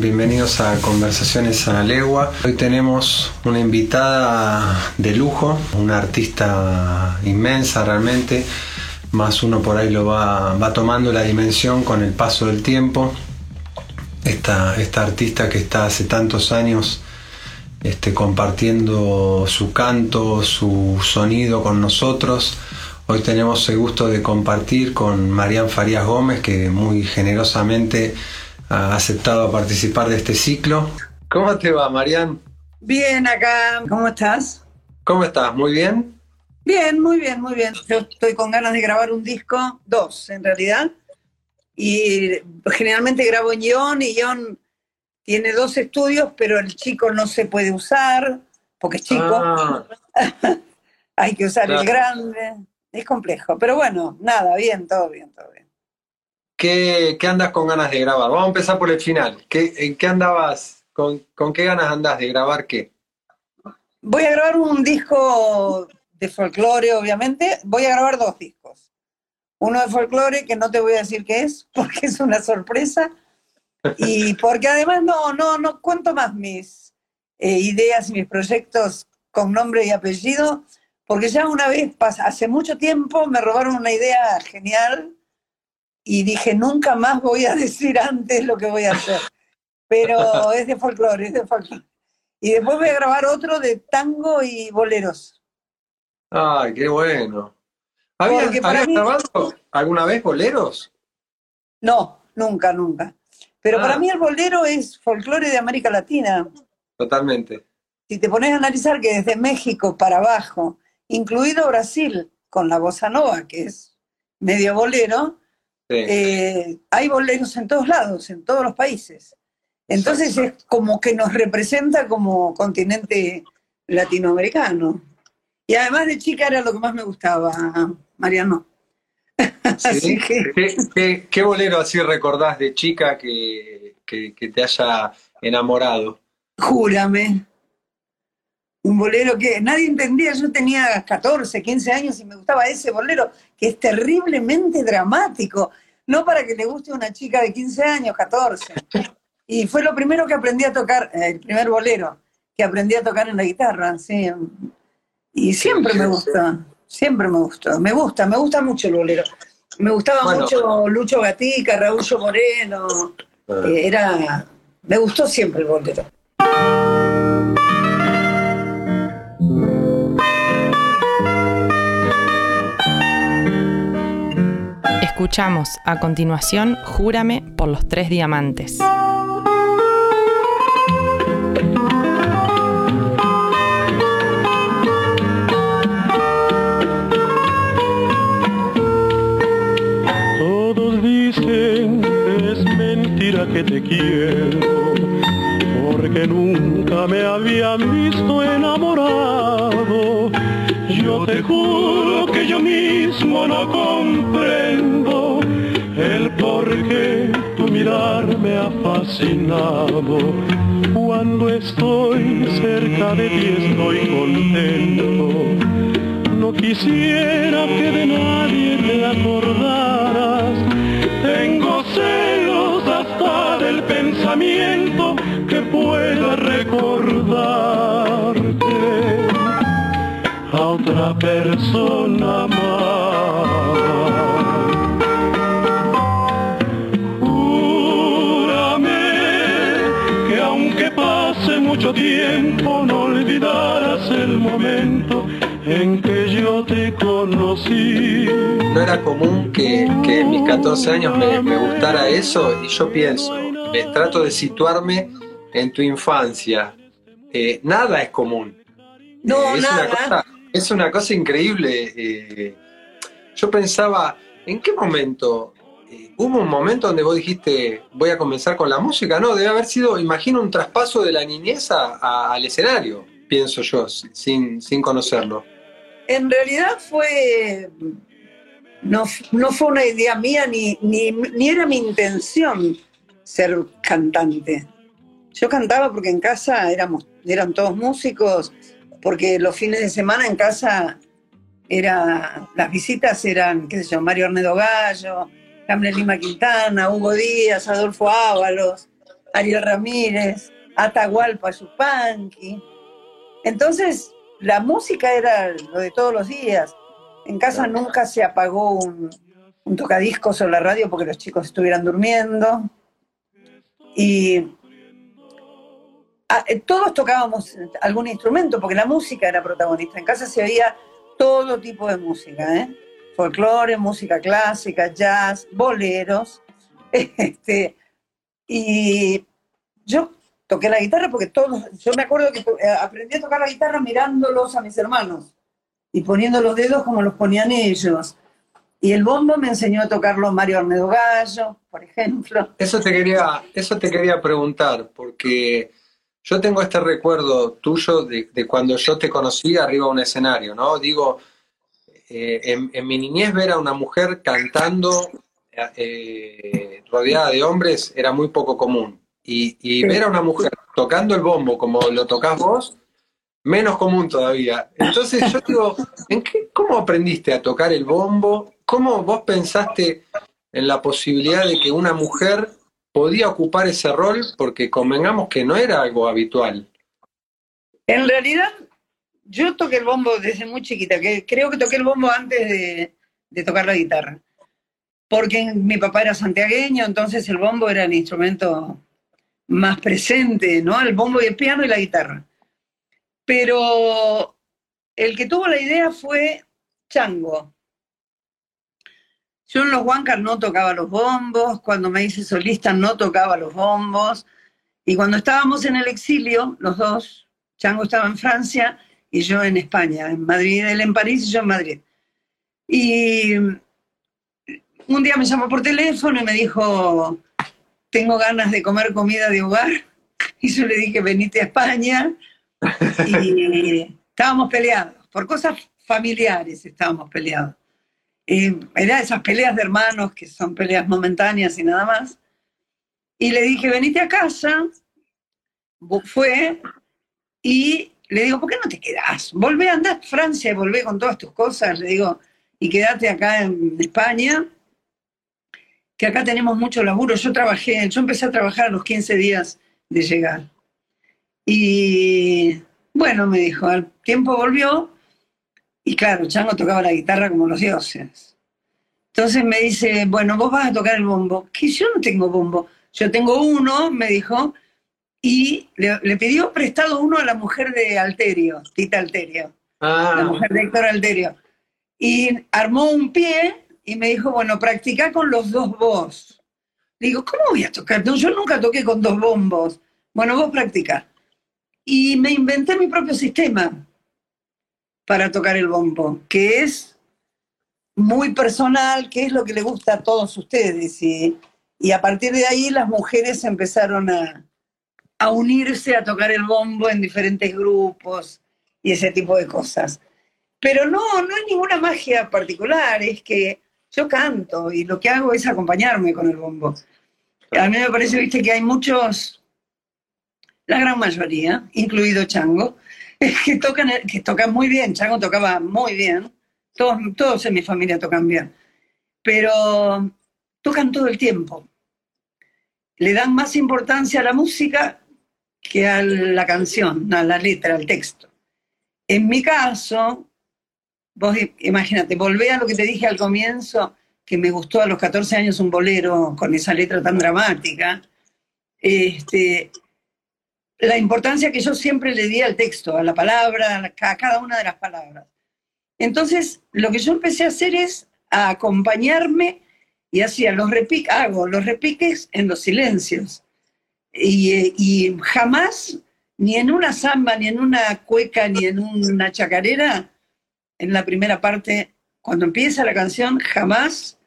Bienvenidos a Conversaciones a la Legua. Hoy tenemos una invitada de lujo, una artista inmensa realmente, más uno por ahí lo va, va tomando la dimensión con el paso del tiempo. Esta, esta artista que está hace tantos años este, compartiendo su canto, su sonido con nosotros. Hoy tenemos el gusto de compartir con Marian Farías Gómez, que muy generosamente ha aceptado participar de este ciclo. ¿Cómo te va, Marian? Bien, acá. ¿Cómo estás? ¿Cómo estás? ¿Muy bien? Bien, muy bien, muy bien. Yo estoy con ganas de grabar un disco, dos en realidad. Y generalmente grabo en Ion y Ion tiene dos estudios, pero el chico no se puede usar porque es chico. Ah. Hay que usar el grande. Es complejo. Pero bueno, nada, bien, todo bien, todo bien. ¿Qué, andas con ganas de grabar? Vamos a empezar por el final. ¿Qué, ¿En qué andabas? Con, qué ganas andas de grabar qué? Voy a grabar un disco de folclore, obviamente. Voy a grabar dos discos. Uno de folclore, que no te voy a decir qué es, porque es una sorpresa. Y porque además no, no, no cuento más mis eh, ideas y mis proyectos con nombre y apellido, porque ya una vez, hace mucho tiempo, me robaron una idea genial y dije, nunca más voy a decir antes lo que voy a hacer. Pero es de folclore, es de folclore. Y después voy a grabar otro de tango y boleros. ¡Ay, qué bueno! ¿Habías, grabado alguna vez boleros? No, nunca, nunca. Pero para ah. mí el bolero es folclore de América Latina. Totalmente. Si te pones a analizar que desde México para abajo, incluido Brasil, con la bossa nova, que es medio bolero, eh, hay boleros en todos lados, en todos los países. Entonces es como que nos representa como continente latinoamericano. Y además de chica era lo que más me gustaba, Mariano. ¿Qué, bolero así recordás de chica que, te haya enamorado? Júrame. Un bolero que nadie entendía, yo tenía 14, 15 años y me gustaba ese bolero, que es terriblemente dramático, no para que le guste a una chica de 15 años, 14. Y fue lo primero que aprendí a tocar, el primer bolero, que aprendí a tocar en la guitarra, sí. Y siempre me gusta, siempre me gusta, me gusta, me gusta mucho el bolero. Me gustaba mucho Lucho Gatica, Raúl Moreno, ah. eh, era, me gustó siempre el bolero. Escuchamos a continuación Júrame por los tres diamantes. Todos dicen es mentira que te quiero, porque nunca me habían visto enamorado. Yo te juro que yo mismo no comprendo el por qué tu mirar me ha fascinado. Cuando estoy cerca de ti estoy contento. No quisiera que de nadie te acordaras. Tengo celos hasta del pensamiento que pueda recordarte otra persona más. mucho tiempo no olvidarás el momento en que yo te conocí. No era común que, que en mis 14 años me, me gustara eso y yo pienso, me trato de situarme en tu infancia. Eh, nada es común. No, Eh, es, nada. Una cosa, es una cosa increíble. eh, yo pensaba, ¿en qué momento? eh, ¿Hubo un momento donde vos dijiste, voy a comenzar con la música? No, debe haber sido, imagino, un traspaso de la niñez a- al escenario, pienso yo, sin, sin conocerlo. En realidad fue. No, no fue una idea mía ni, ni, ni era mi intención ser cantante. Yo cantaba porque en casa éramos, eran todos músicos, porque los fines de semana en casa era, las visitas eran, qué sé yo, Mario Arnedo Gallo, Hamlet Lima Quintana, Hugo Díaz, Adolfo Ábalos, Ariel Ramírez, Atahualpa Yupanqui. Entonces, la música era lo de todos los días. En casa nunca se apagó un, un tocadiscos o la radio porque los chicos estuvieran durmiendo. Y todos tocábamos algún instrumento porque la música era protagonista. En casa se oía todo tipo de música, ¿eh? folclore, música clásica, jazz, boleros. Este, y yo toqué la guitarra porque todos, yo me acuerdo que eh, aprendí a tocar la guitarra mirándolos a mis hermanos y poniendo los dedos como los ponían ellos. Y el bombo me enseñó a tocarlo Mario Arnedo Gallo, por ejemplo. Eso te quería, eso te quería preguntar, porque yo tengo este recuerdo tuyo de, de cuando yo te conocí arriba de un escenario, ¿no? Digo, eh, en, en mi niñez ver a una mujer cantando eh, rodeada de hombres era muy poco común. Y, y ver a una mujer tocando el bombo como lo tocas vos, menos común todavía. Entonces yo digo, ¿en qué, ¿cómo aprendiste a tocar el bombo? ¿Cómo vos pensaste en la posibilidad de que una mujer podía ocupar ese rol? Porque convengamos que no era algo habitual. En realidad, yo toqué el bombo desde muy chiquita, que creo que toqué el bombo antes de, de tocar la guitarra. Porque mi papá era santiagueño, entonces el bombo era el instrumento más presente, ¿no? El bombo y el piano y la guitarra. Pero el que tuvo la idea fue Chango. Yo en los Huancas no tocaba los bombos, cuando me hice solista no tocaba los bombos, y cuando estábamos en el exilio, los dos, Chango estaba en Francia y yo en España, en Madrid, él en París y yo en Madrid. Y un día me llamó por teléfono y me dijo, tengo ganas de comer comida de hogar. Y yo le dije, venite a España. Y estábamos peleados, por cosas familiares estábamos peleados. Eh, era esas peleas de hermanos que son peleas momentáneas y nada más. Y le dije, venite a casa. Fue y le digo, ¿por qué no te quedás? Volvé, andá a Francia y volvé con todas tus cosas, le digo, y quédate acá en España, que acá tenemos mucho laburo. Yo trabajé, yo empecé a trabajar a los 15 días de llegar. Y bueno, me dijo, al tiempo volvió, y claro, Chango tocaba la guitarra como los dioses. Entonces me dice, bueno, vos vas a tocar el bombo. Que yo no tengo bombo. Yo tengo uno, me dijo, y le, le pidió prestado uno a la mujer de Alterio, Tita Alterio, la Ah, mujer de Héctor Alterio. Y armó un pie y me dijo, bueno, practica con los dos vos. Le digo, ¿cómo voy a tocar? No, yo nunca toqué con dos bombos. Bueno, vos practica. Y me inventé mi propio sistema para tocar el bombo, que es muy personal, que es lo que le gusta a todos ustedes. Y, y a partir de ahí las mujeres empezaron a, a unirse a tocar el bombo en diferentes grupos y ese tipo de cosas. Pero no, no es ninguna magia particular, es que yo canto y lo que hago es acompañarme con el bombo. A mí me parece, viste, que hay muchos, la gran mayoría, incluido Chango, que tocan, que tocan muy bien. Chango tocaba muy bien, todos, todos en mi familia tocan bien, pero tocan todo el tiempo. Le dan más importancia a la música que a la canción, a la letra, al texto. En mi caso, vos imagínate, volvé a lo que te dije al comienzo, que me gustó a los 14 años un bolero con esa letra tan dramática. Este, la importancia que yo siempre le di al texto, a la palabra, a cada una de las palabras. Entonces, lo que yo empecé a hacer es acompañarme y hacía los repiques, hago los repiques en los silencios. Y, y, jamás, ni en una samba, ni en una cueca, ni en una chacarera, en la primera parte, cuando empieza la canción, jamás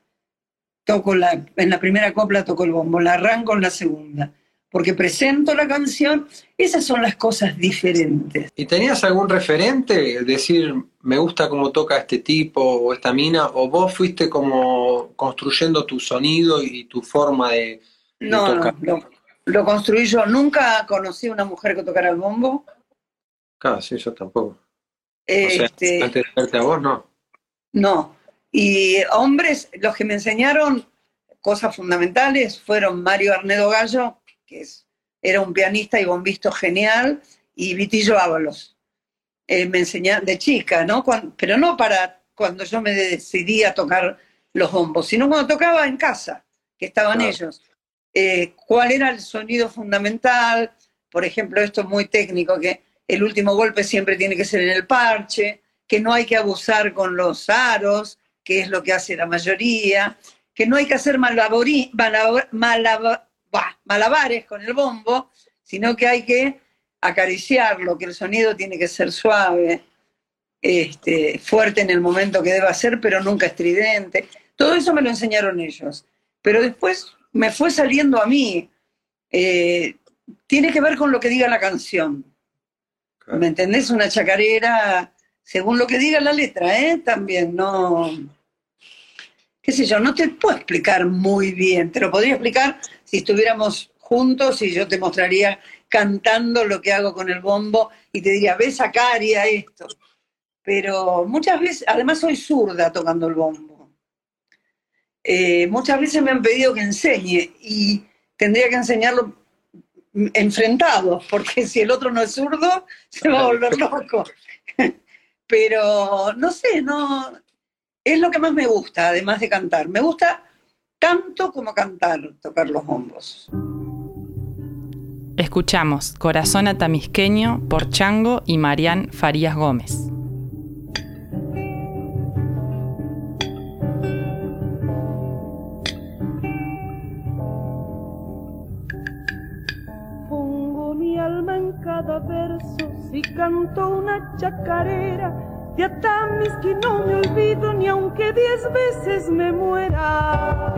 toco la, en la primera copla toco el bombo, la arranco en la segunda porque presento la canción, esas son las cosas diferentes. ¿Y tenías algún referente? Decir, me gusta cómo toca este tipo o esta mina, o vos fuiste como construyendo tu sonido y tu forma de, no, tocar? No, lo, construí yo. Nunca conocí a una mujer que tocara el bombo. Claro, sí, yo tampoco. Este, antes de verte a vos, no. No. Y hombres, los que me enseñaron cosas fundamentales fueron Mario Arnedo Gallo, que era un pianista y bombisto genial, y Vitillo Ábalos. Eh, me enseñaba de chica, ¿no? pero no para cuando yo me decidí a tocar los bombos, sino cuando tocaba en casa, que estaban ellos. Eh, ¿Cuál era el sonido fundamental? Por ejemplo, esto es muy técnico, que el último golpe siempre tiene que ser en el parche, que no hay que abusar con los aros, que es lo que hace la mayoría, que no hay que hacer malaborí, malabares con el bombo, sino que hay que acariciarlo, que el sonido tiene que ser suave, este, fuerte en el momento que deba ser, pero nunca estridente. Todo eso me lo enseñaron ellos. Pero después me fue saliendo a mí. Eh, tiene que ver con lo que diga la canción. ¿Me entendés? Una chacarera, según lo que diga la letra, ¿eh? También, no qué sé yo, no te puedo explicar muy bien, te lo podría explicar si estuviéramos juntos y yo te mostraría cantando lo que hago con el bombo y te diría, ves acá, haría esto. Pero muchas veces, además soy zurda tocando el bombo. Eh, muchas veces me han pedido que enseñe y tendría que enseñarlo enfrentado, porque si el otro no es zurdo, se va a volver loco. Pero no sé, no, es lo que más me gusta, además de cantar. Me gusta tanto como cantar, tocar los bombos. Escuchamos Corazón Atamisqueño por Chango y Marián Farías Gómez. Pongo mi alma en cada verso si canto una chacarera de que no me olvido ni aunque diez veces me muera.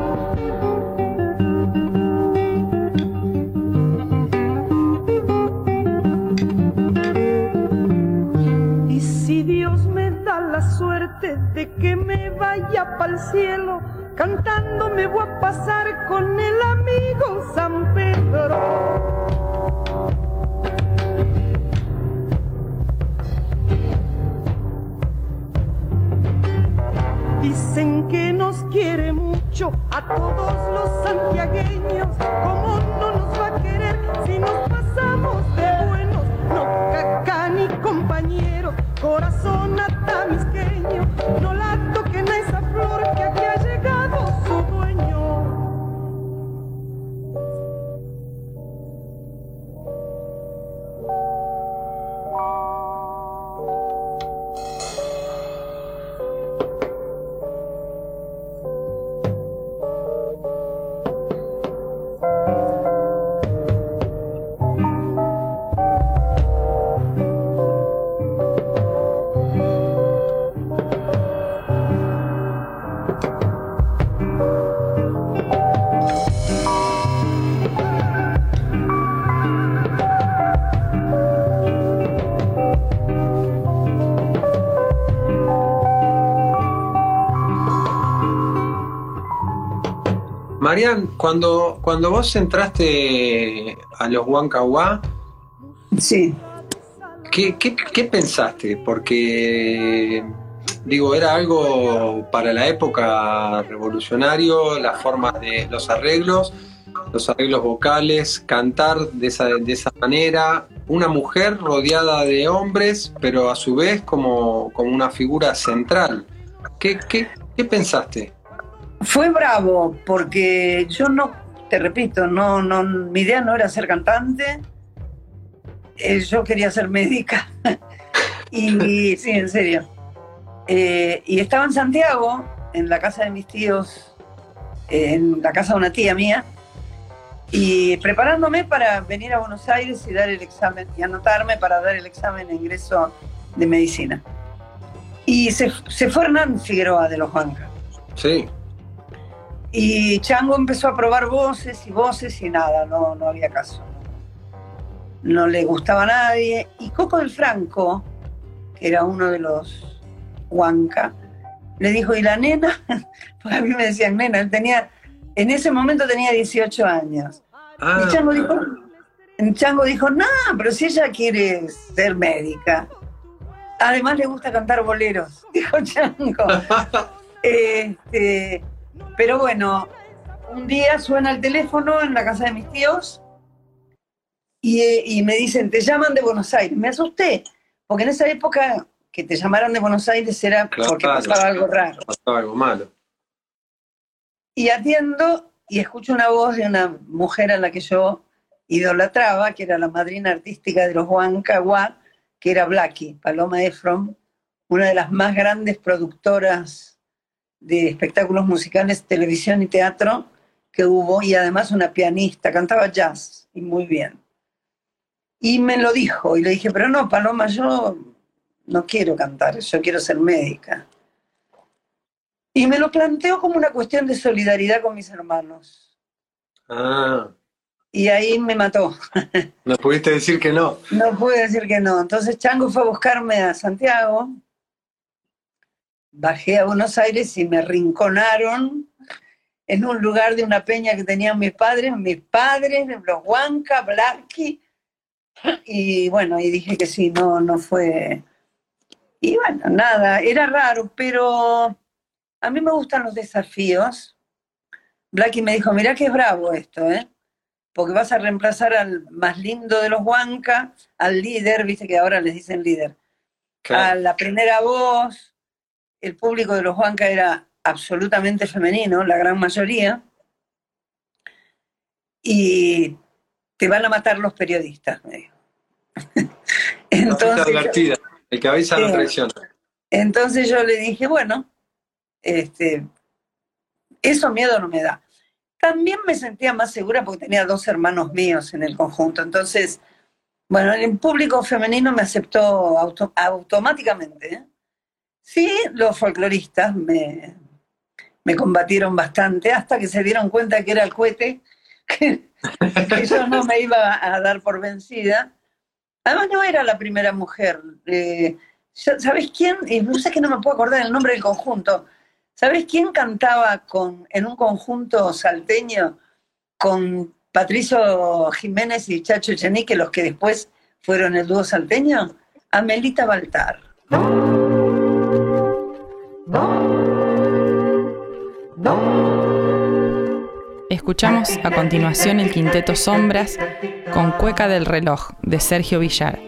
Y si Dios me da la suerte de que me vaya para el cielo, cantando me voy a pasar con el amigo San Pedro. Dicen que nos quiere mucho a todos los santiagueños. ¿Cómo no nos va a querer si nos pasamos de buenos? No caca ni compañero, corazón atamisqueño. No la toquen a esa flor que aquí ha Marian, cuando, cuando vos entraste a los Huancahuá, sí. ¿qué, qué, pensaste? Porque, digo, era algo para la época revolucionario, las formas de los arreglos, los arreglos vocales, cantar de esa, de esa manera, una mujer rodeada de hombres, pero a su vez como, como una figura central. ¿Qué, qué, qué pensaste? Fue bravo, porque yo no, te repito, no, no, mi idea no era ser cantante. Eh, yo quería ser médica. y sí, en serio. Eh, y estaba en Santiago, en la casa de mis tíos, eh, en la casa de una tía mía, y preparándome para venir a Buenos Aires y dar el examen, y anotarme para dar el examen de ingreso de medicina. Y se, se fue Hernán Figueroa de los Juancas. Sí. Y Chango empezó a probar voces y voces y nada, no, no había caso. No le gustaba a nadie. Y Coco del Franco, que era uno de los Huanca, le dijo, ¿y la nena? Porque a mí me decían nena, él tenía, en ese momento tenía 18 años. Ah, Y Chango dijo, Chango dijo, no, pero si ella quiere ser médica. Además le gusta cantar boleros, dijo Chango. Este, pero bueno, un día suena el teléfono en la casa de mis tíos y, eh, y me dicen, te llaman de Buenos Aires. Me asusté, porque en esa época que te llamaran de Buenos Aires era porque Claro. pasaba algo raro. pasaba algo malo. Y atiendo y escucho una voz de una mujer a la que yo idolatraba, que era la madrina artística de los Huancahuá, que era Blackie, Paloma Efron, una de las más grandes productoras de espectáculos musicales, televisión y teatro que hubo, y además una pianista, cantaba jazz, y muy bien. Y me lo dijo, y le dije, pero no, Paloma, yo no quiero cantar, yo quiero ser médica. Y me lo planteó como una cuestión de solidaridad con mis hermanos. Ah, Y ahí me mató. no pudiste decir que no. No pude decir que no. Entonces Chango fue a buscarme a Santiago. Bajé a Buenos Aires y me rinconaron en un lugar de una peña que tenían mis padres, mis padres, los Huanca, Blackie. Y bueno, y dije que sí, no, no fue. Y bueno, nada, era raro, pero a mí me gustan los desafíos. Blackie me dijo, mirá que es bravo esto, ¿eh? Porque vas a reemplazar al más lindo de los Huanca, al líder, viste que ahora les dicen líder, a la primera voz. El público de los Huanca era absolutamente femenino, la gran mayoría. Y te van a matar los periodistas, me dijo. Entonces, yo- advertida. El que avisa no Sí. traiciona. entonces yo le dije, bueno, este, eso miedo no me da. También me sentía más segura porque tenía dos hermanos míos en el conjunto. Entonces, bueno, el público femenino me aceptó auto- automáticamente. ¿eh? Sí, los folcloristas me, me combatieron bastante hasta que se dieron cuenta que era el cohete, que, que yo no me iba a dar por vencida. Además, no era la primera mujer. eh, ¿Sabes quién? Y no sé que no me puedo acordar el nombre del conjunto. ¿Sabes quién cantaba con, en un conjunto salteño con Patricio Jiménez y Chacho Echenique, los que después fueron el dúo salteño? Amelita Baltar. Escuchamos a continuación el quinteto Sombras con Cueca del Reloj de Sergio Villar.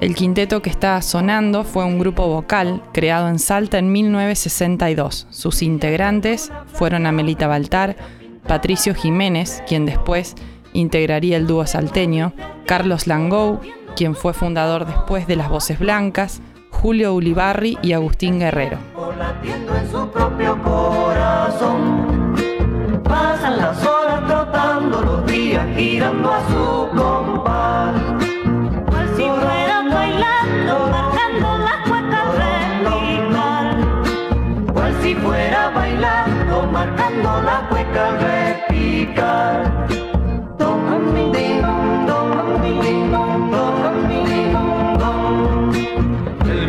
El quinteto que está sonando fue un grupo vocal creado en Salta en 1962. Sus integrantes fueron Amelita Baltar, Patricio Jiménez, quien después integraría el dúo salteño, Carlos Langou, quien fue fundador después de Las Voces Blancas, Julio Ulibarri y Agustín Guerrero. latiendo en su propio corazón. Pasan las horas trotando, los días girando a su compás. Cual si fuera bailando, marcando la cueca repicar. Cual si fuera bailando, marcando la cueca repicar. Tom, ding, dom, ding,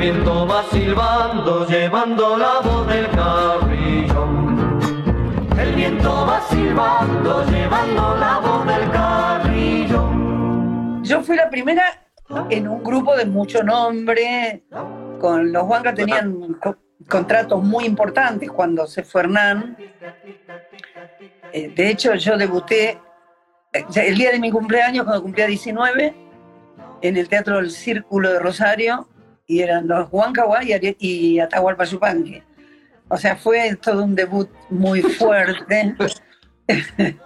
viento va silbando, llevando la voz del carrillón. El viento va silbando, llevando la voz del carrillón. Yo fui la primera en un grupo de mucho nombre. Con los Huanca tenían co- contratos muy importantes cuando se fue Hernán. Eh, de hecho, yo debuté eh, el día de mi cumpleaños, cuando cumplía 19, en el Teatro del Círculo de Rosario, y eran los Huancahuá y, Atahualpa Yupanqui. O sea, fue todo un debut muy fuerte.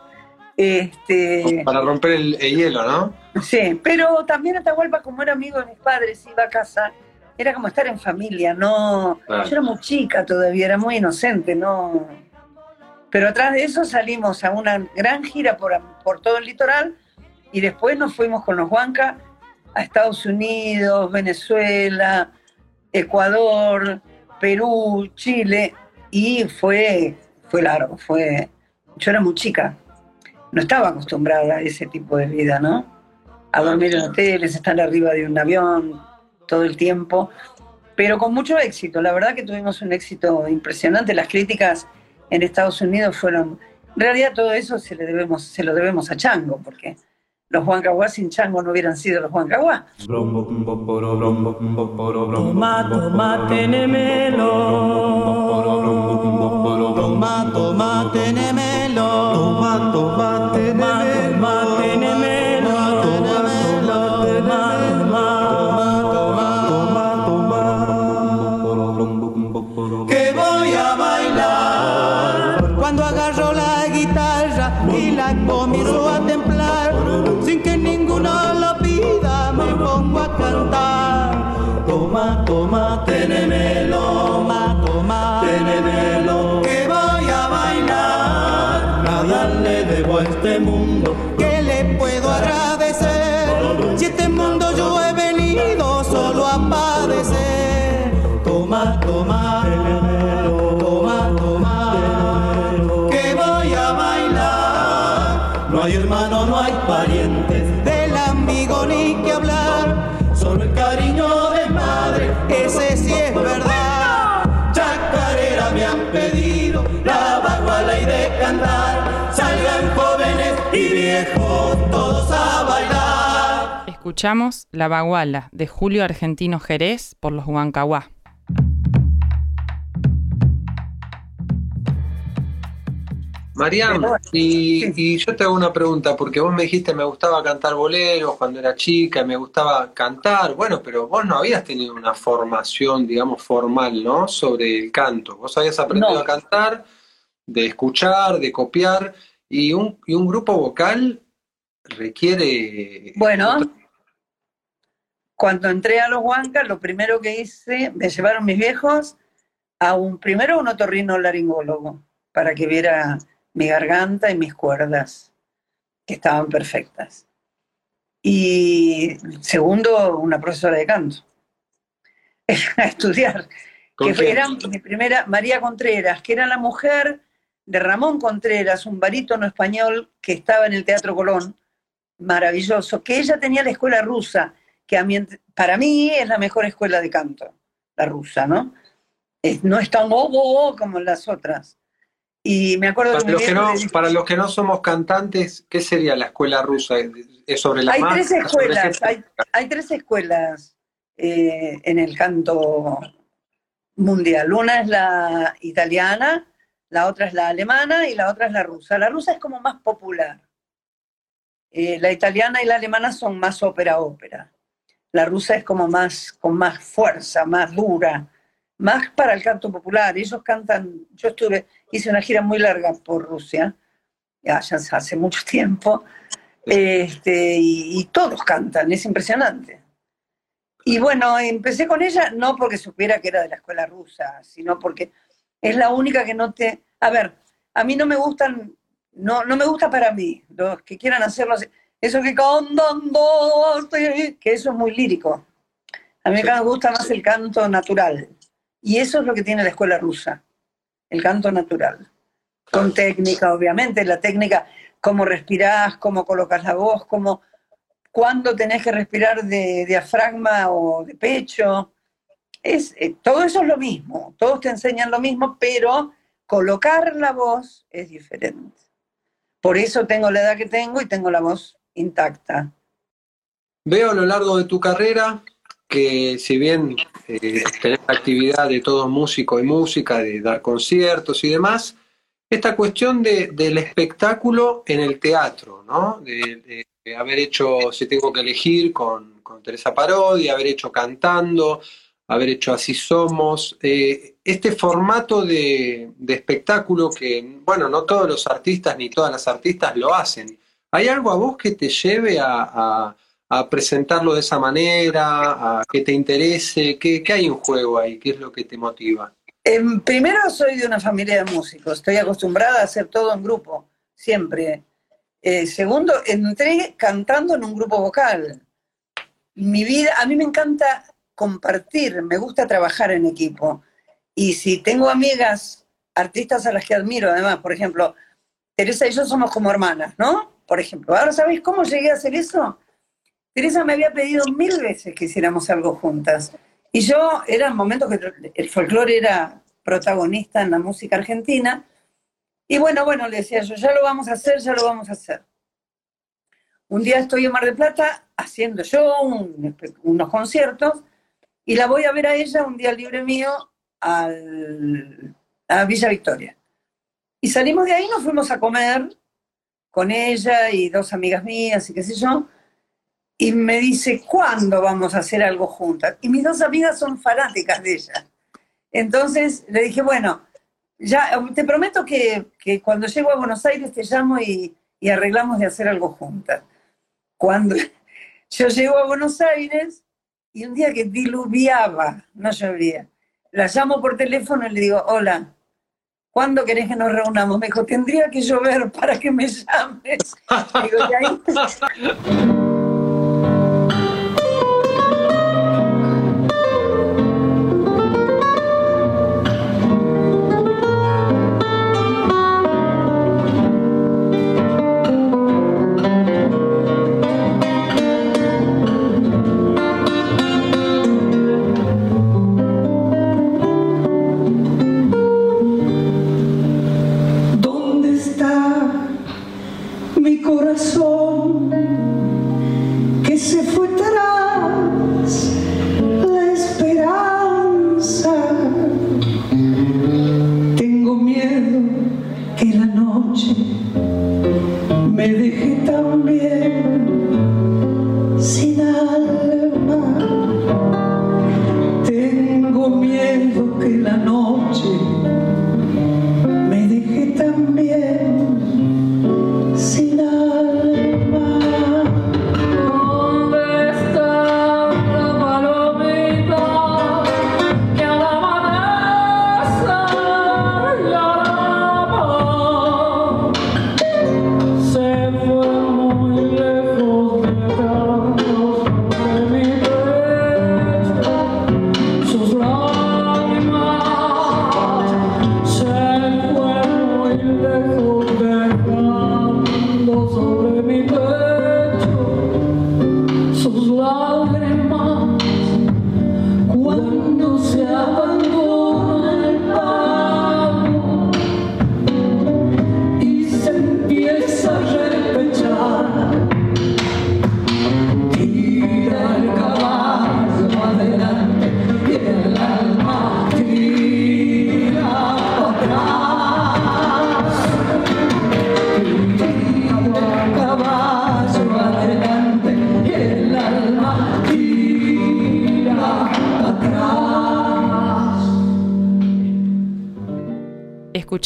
Este, Para romper el, el hielo, ¿no? sí, pero también Atahualpa, como era amigo de mis padres, iba a casa, era como estar en familia, no. Claro. Yo era muy chica todavía, era muy inocente, no. Pero atrás de eso salimos a una gran gira por, por todo el litoral y después nos fuimos con los Huanca a Estados Unidos, Venezuela, Ecuador, Perú, Chile y fue, fue largo, fue. Yo era muy chica, no estaba acostumbrada a ese tipo de vida, ¿no? A dormir en hoteles, estar arriba de un avión todo el tiempo, pero con mucho éxito. La verdad que tuvimos un éxito impresionante. Las críticas en Estados Unidos fueron. En realidad todo eso se, le debemos, se lo debemos a Chango, porque los Huancahuá sin Chango no hubieran sido los Huancahuá. Toma, toma, tenemelo. Toma, toma, tenemelo. Toma, toma, tenemelo. Toma, tenemelo. Toma, toma, toma, Que voy a bailar cuando agarro la guitarra y la comienzo a toma toma tenemelo. Toma toma tenemelo. Que voy a bailar. Nada le debo a este mundo Escuchamos La Baguala de Julio Argentino Jerez por los Huancahuá. Mariam, y, yo te hago una pregunta, porque vos me dijiste me gustaba cantar boleros cuando era chica, me gustaba cantar, bueno, pero vos no habías tenido una formación, digamos, formal, ¿no? Sobre el canto. Vos habías aprendido No. a cantar, de escuchar, de copiar, y un, y un grupo vocal requiere... Bueno, cuando entré a los Huancas, lo primero que hice, me llevaron mis viejos a un, primero a un otorrino laringólogo, para que viera mi garganta y mis cuerdas, que estaban perfectas. Y segundo, una profesora de canto, a estudiar, ¿Con que quién? era mi primera, María Contreras, que era la mujer de Ramón Contreras, un barítono español que estaba en el Teatro Colón, maravilloso, que ella tenía la escuela rusa, que a mí- para mí es la mejor escuela de canto, la rusa, ¿no? Es- no es tan oh, oh, oh como las otras. Y me acuerdo Para que los que, no, dijo- para los que no somos cantantes, ¿qué sería la escuela rusa? ¿Es sobre la hay marcha, tres sobre escuelas, qué- hay, hay tres escuelas eh, en el canto mundial. Una es la italiana, la otra es la alemana y la otra es la rusa. La rusa es como más popular. Eh, la italiana y la alemana son más ópera-ópera. La rusa es como más, con más fuerza, más dura, más para el canto popular. Ellos cantan, yo estuve, hice una gira muy larga por Rusia, ya, hace mucho tiempo, este, y, todos cantan, es impresionante. Y bueno, empecé con ella no porque supiera que era de la escuela rusa, sino porque es la única que no te... A ver, a mí no me gustan, no, no me gusta para mí, los que quieran hacerlo, eso que cantan, dos, tres, que eso es muy lírico. A mí me gusta más el canto natural. Y eso es lo que tiene la escuela rusa, el canto natural. Con técnica, obviamente, la técnica, cómo respirás, cómo colocas la voz, cómo, cuándo tenés que respirar de diafragma o de pecho. Es, eh, todo eso es lo mismo, todos te enseñan lo mismo, pero colocar la voz es diferente. Por eso tengo la edad que tengo y tengo la voz intacta. Veo a lo largo de tu carrera que si bien eh, tenés la actividad de todo músico y música, de dar conciertos y demás, esta cuestión de, del espectáculo en el teatro, ¿no? De, haber hecho, si tengo que elegir, con, Teresa Parodi, haber hecho cantando, haber hecho Así Somos, eh, este formato de espectáculo que, bueno, no todos los artistas ni todas las artistas lo hacen. ¿Hay algo a vos que te lleve a, presentarlo de esa manera, a que te interese? ¿Qué, qué hay en juego ahí? ¿Qué es lo que te motiva? Em, primero, soy de una familia de músicos. Estoy acostumbrada a hacer todo en grupo, siempre. Eh, segundo, entré cantando en un grupo vocal. Mi vida, a mí me encanta compartir, me gusta trabajar en equipo. Y si tengo amigas, artistas a las que admiro, además, por ejemplo, Teresa y yo somos como hermanas, ¿no? Por ejemplo, ahora sabéis cómo llegué a hacer eso. Teresa me había pedido mil veces que hiciéramos algo juntas. Y yo, era el momento que el folclore era protagonista en la música argentina. Y bueno, bueno, le decía yo, ya lo vamos a hacer, ya lo vamos a hacer. Un día estoy en Mar del Plata haciendo yo un- unos conciertos y la voy a ver a ella un día libre mío al- a Villa Victoria. Y salimos de ahí, nos fuimos a comer con ella y dos amigas mías y qué sé yo. Y me dice, ¿cuándo vamos a hacer algo juntas? Y mis dos amigas son fanáticas de ella. Entonces le dije, bueno, ya te prometo que, que cuando llego a Buenos Aires te llamo y, y arreglamos de hacer algo juntas. Cuando yo llego a Buenos Aires y un día que diluviaba, no llovía, la llamo por teléfono y le digo, hola, ¿cuándo querés que nos reunamos? Me dijo, tendría que llover para que me llames. Digo, y ahí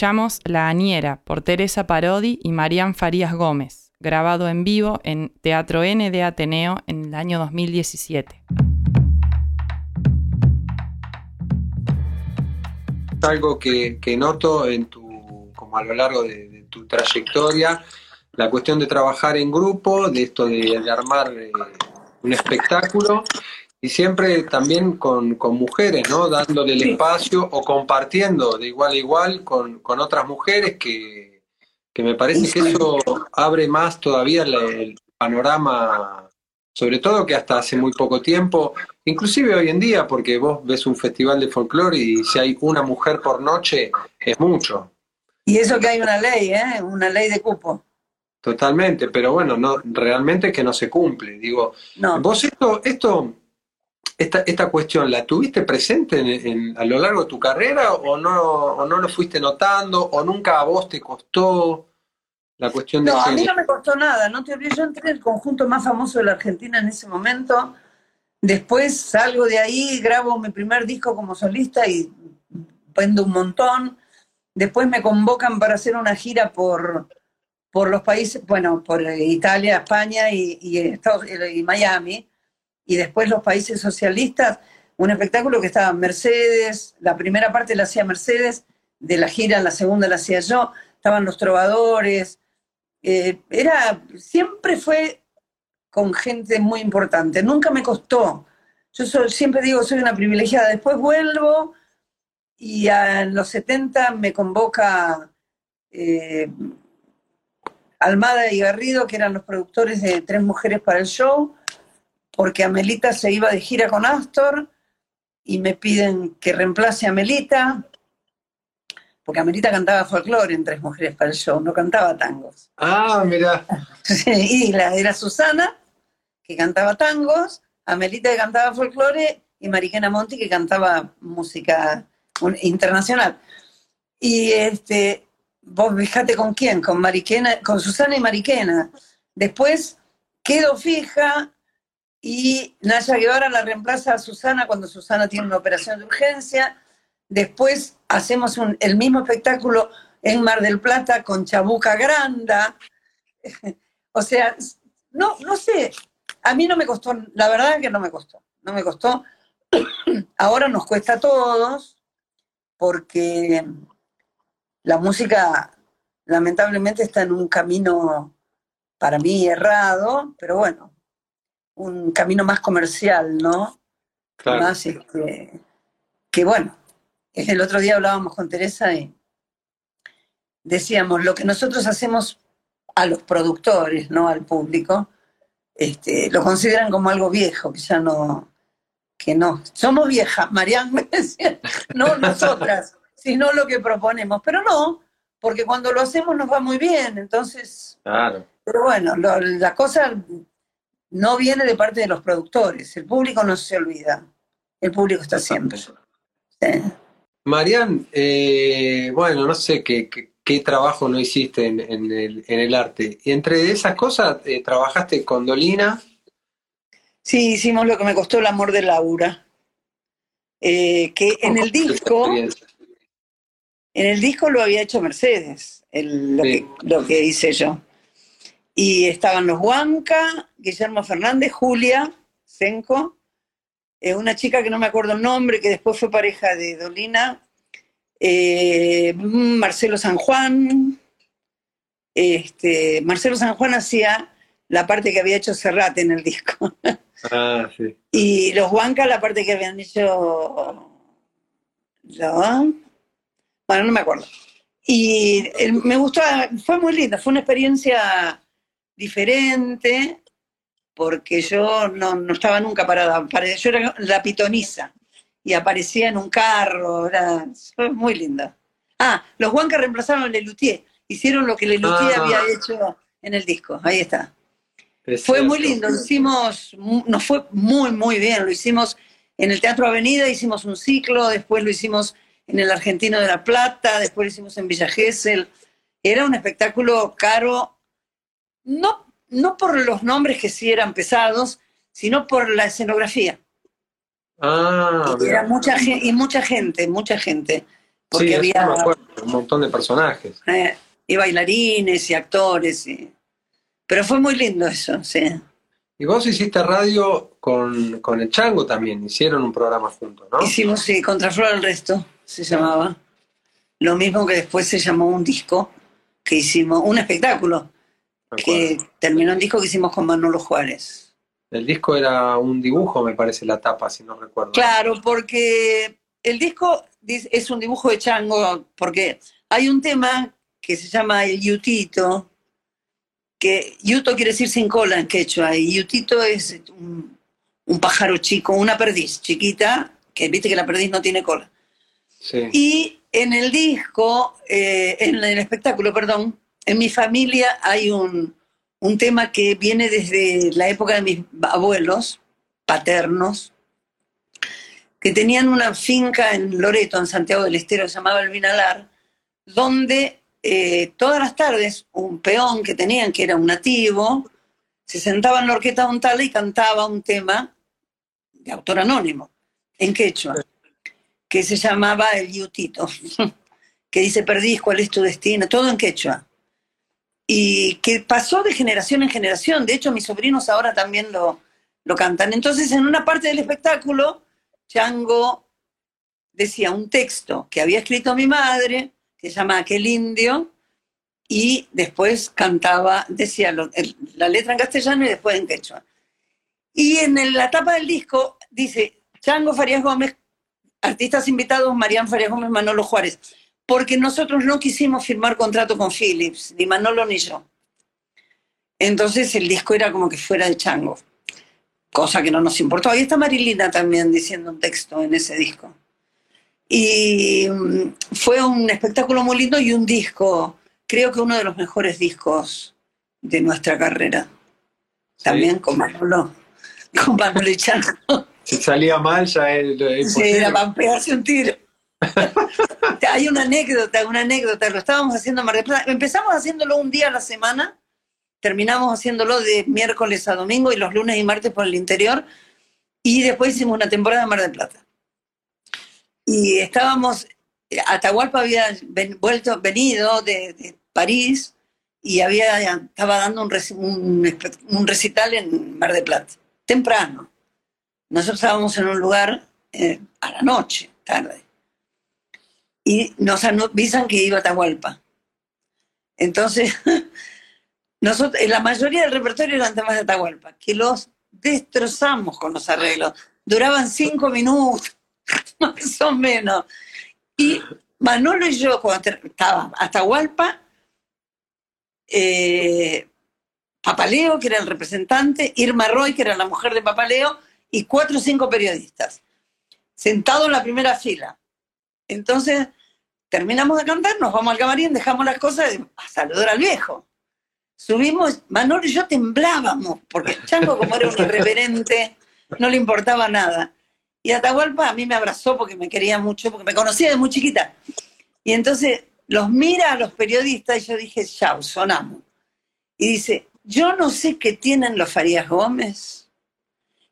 Escuchamos La Añera por Teresa Parodi y Marian Farías Gómez, grabado en vivo en Teatro N de Ateneo en el año 2017. algo que, noto en tu, como a lo largo de, tu trayectoria, la cuestión de trabajar en grupo, de esto de, de armar eh, un espectáculo y siempre también con, con mujeres, ¿no? Dándole el Sí. espacio o compartiendo de igual a igual con, con otras mujeres que, que me parece que eso abre más todavía el panorama, sobre todo que hasta hace muy poco tiempo, inclusive hoy en día, porque vos ves un festival de folclore y si hay una mujer por noche, es mucho. Y eso que hay una ley, ¿eh? Una ley de cupo. Totalmente, pero bueno, no, realmente que no se cumple. Digo, No. vos esto, esto, esta, esta cuestión, ¿la tuviste presente en- en- a lo largo de tu carrera o no, o no lo fuiste notando o nunca a vos te costó la cuestión de No, a mí no me costó nada, no te olvides, yo entré en el conjunto más famoso de la Argentina en ese momento, Después salgo de ahí, grabo mi primer disco como solista y vendo un montón. Después me convocan para hacer una gira por, por los países, bueno, por Italia, España y, y Estados, y Miami. Y después los países socialistas, un espectáculo que estaba Mercedes, la primera parte la hacía Mercedes, de la gira, la segunda la hacía yo, estaban los trovadores. Eh, era, siempre fue con gente muy importante, nunca me costó. Yo siempre digo, soy una privilegiada. Después vuelvo y en los 70 me convoca eh, Almada y Garrido, que eran los productores de Tres Mujeres para el Show, porque Amelita se iba de gira con Astor y me piden que reemplace a Amelita, porque Amelita cantaba folclore en Tres Mujeres para el Show, no cantaba tangos. Ah, mira. Sí, y la, era Susana, que cantaba tangos, Amelita que cantaba folclore y Mariquena Monti que cantaba música internacional. Y este, vos fijate con quién, con Mariquena, con Susana y Mariquena. Después quedo fija y Naya Guevara la reemplaza a Susana cuando Susana tiene una operación de urgencia. Después hacemos el mismo espectáculo en Mar del Plata con Chabuca Granda. O sea, no, no sé, a mí no me costó, la verdad que no me costó, no me costó. Ahora nos cuesta a todos porque la música lamentablemente está en un camino para mí errado, pero bueno, un camino más comercial, ¿no? Claro. Más este, que bueno, el otro día hablábamos con Teresa y decíamos, lo que nosotros hacemos a los productores, no al público, este, lo consideran como algo viejo, que ya no, que no. Somos viejas, Marianne me decía, no nosotras, sino lo que proponemos. Pero no, porque cuando lo hacemos nos va muy bien, entonces, Claro. pero bueno, lo- la cosa no viene de parte de los productores, el público no se olvida, el público está siempre. Sí. Marian, eh, bueno, no sé qué, qué, qué trabajo no hiciste en, en el, en el arte. Y entre esas cosas, eh, trabajaste con Dolina. Sí, hicimos lo que me costó el amor de Laura. Eh, que en el disco, en el disco lo había hecho Mercedes, el- lo, Sí. que, lo que hice yo. Y estaban los Huanca, Guillermo Fernández, Julia Senco, eh, una chica que no me acuerdo el nombre, que después fue pareja de Dolina, eh, Marcelo San Juan. Este, Marcelo San Juan hacía la parte que había hecho Serrate en el disco. Ah, sí. Y los Huanca, la parte que habían hecho. ¿no? Bueno, no me acuerdo. Y eh, me gustó, fue muy linda, fue una experiencia diferente, porque yo no, no estaba nunca parada. Yo era la pitoniza y aparecía en un carro, era, fue muy linda. Ah, los Huanca reemplazaron a Lelutier, hicieron lo que Lelutier Ah. había hecho en el disco, ahí está. Es Fue cierto. muy lindo, lo hicimos, nos fue muy, muy bien. Lo hicimos en el Teatro Avenida, hicimos un ciclo, después lo hicimos en el Argentino de la Plata, después lo hicimos en Villa Gesell. Era un espectáculo caro, no, no por los nombres que sí eran pesados, sino por la escenografía. Ah, Y era mucha gente, y mucha gente, mucha gente. Porque Sí, había me acuerdo, un montón de personajes. eh, y bailarines y actores. y- Pero fue muy lindo eso, sí. Y vos hiciste radio con, con el Chango también, hicieron un programa juntos, ¿no? Hicimos, sí, Contraflor al resto, se llamaba. Lo mismo que después se llamó un disco que hicimos, un espectáculo que terminó un disco que hicimos con Manolo Juárez. El disco era un dibujo, me parece, la tapa, si no recuerdo. Claro, porque el disco dis- es un dibujo de chango, porque hay un tema que se llama el yutito, que yuto quiere decir sin cola en quechua, y yutito es un, un pájaro chico, una perdiz chiquita, que viste que la perdiz no tiene cola. Sí. Y en el disco, eh, en el espectáculo, perdón, en mi familia hay un, un tema que viene desde la época de mis abuelos paternos, que tenían una finca en Loreto, en Santiago del Estero, se llamaba El Vinalar, donde eh, todas las tardes un peón que tenían, que era un nativo, se sentaba en la orquesta tal y cantaba un tema de autor anónimo, en quechua, que se llamaba El Yutito, que dice, perdís, ¿cuál es tu destino? Todo en quechua. Y que pasó de generación en generación. De hecho, mis sobrinos ahora también lo, lo cantan. Entonces, en una parte del espectáculo, Chango decía un texto que había escrito mi madre, que se llama Aquel Indio, y después cantaba, decía la letra en castellano y después en quechua. Y en la tapa del disco dice Chango Farías Gómez, artistas invitados, Marián Farías Gómez, Manolo Juárez, porque nosotros no quisimos firmar contrato con Philips, ni Manolo ni yo. Entonces el disco era como que fuera de Chango, cosa que no nos importó. Ahí está Marilina también diciendo un texto en ese disco. Y mm, fue un espectáculo muy lindo y un disco, creo que uno de los mejores discos de nuestra carrera. También con Manolo, con Manolo y Chango. Si salía mal ya es Sí, era para pegarse un tiro. Hay una anécdota, una anécdota. Lo estábamos haciendo en Mar del Plata. Empezamos haciéndolo un día a la semana, terminamos haciéndolo de miércoles a domingo y los lunes y martes por el interior. Y después hicimos una temporada en Mar del Plata. Y estábamos, Atahualpa había vuelto, venido de, París y había, estaba dando un recital en Mar del Plata, temprano. Nosotros estábamos en un lugar eh, a la noche, tarde. Y nos avisan que iba a Atahualpa. Entonces, nosotros, la mayoría del repertorio eran temas de Atahualpa, que los destrozamos con los arreglos. Duraban cinco minutos, más o menos. Y Manolo y yo, cuando estaba Atahualpa, eh, Papaleo, que era el representante, Irma Roy, que era la mujer de Papaleo, y cuatro o cinco periodistas, sentados en la primera fila. Entonces, terminamos de cantar, nos vamos al camarín, dejamos las cosas a saludar al viejo. Subimos, Manolo y yo temblábamos, porque Chango, como era un irreverente, no le importaba nada. Y Atahualpa a mí me abrazó porque me quería mucho, porque me conocía de muy chiquita. Y entonces los mira a los periodistas y yo dije, chao, sonamos. Y dice, yo no sé qué tienen los Farías Gómez,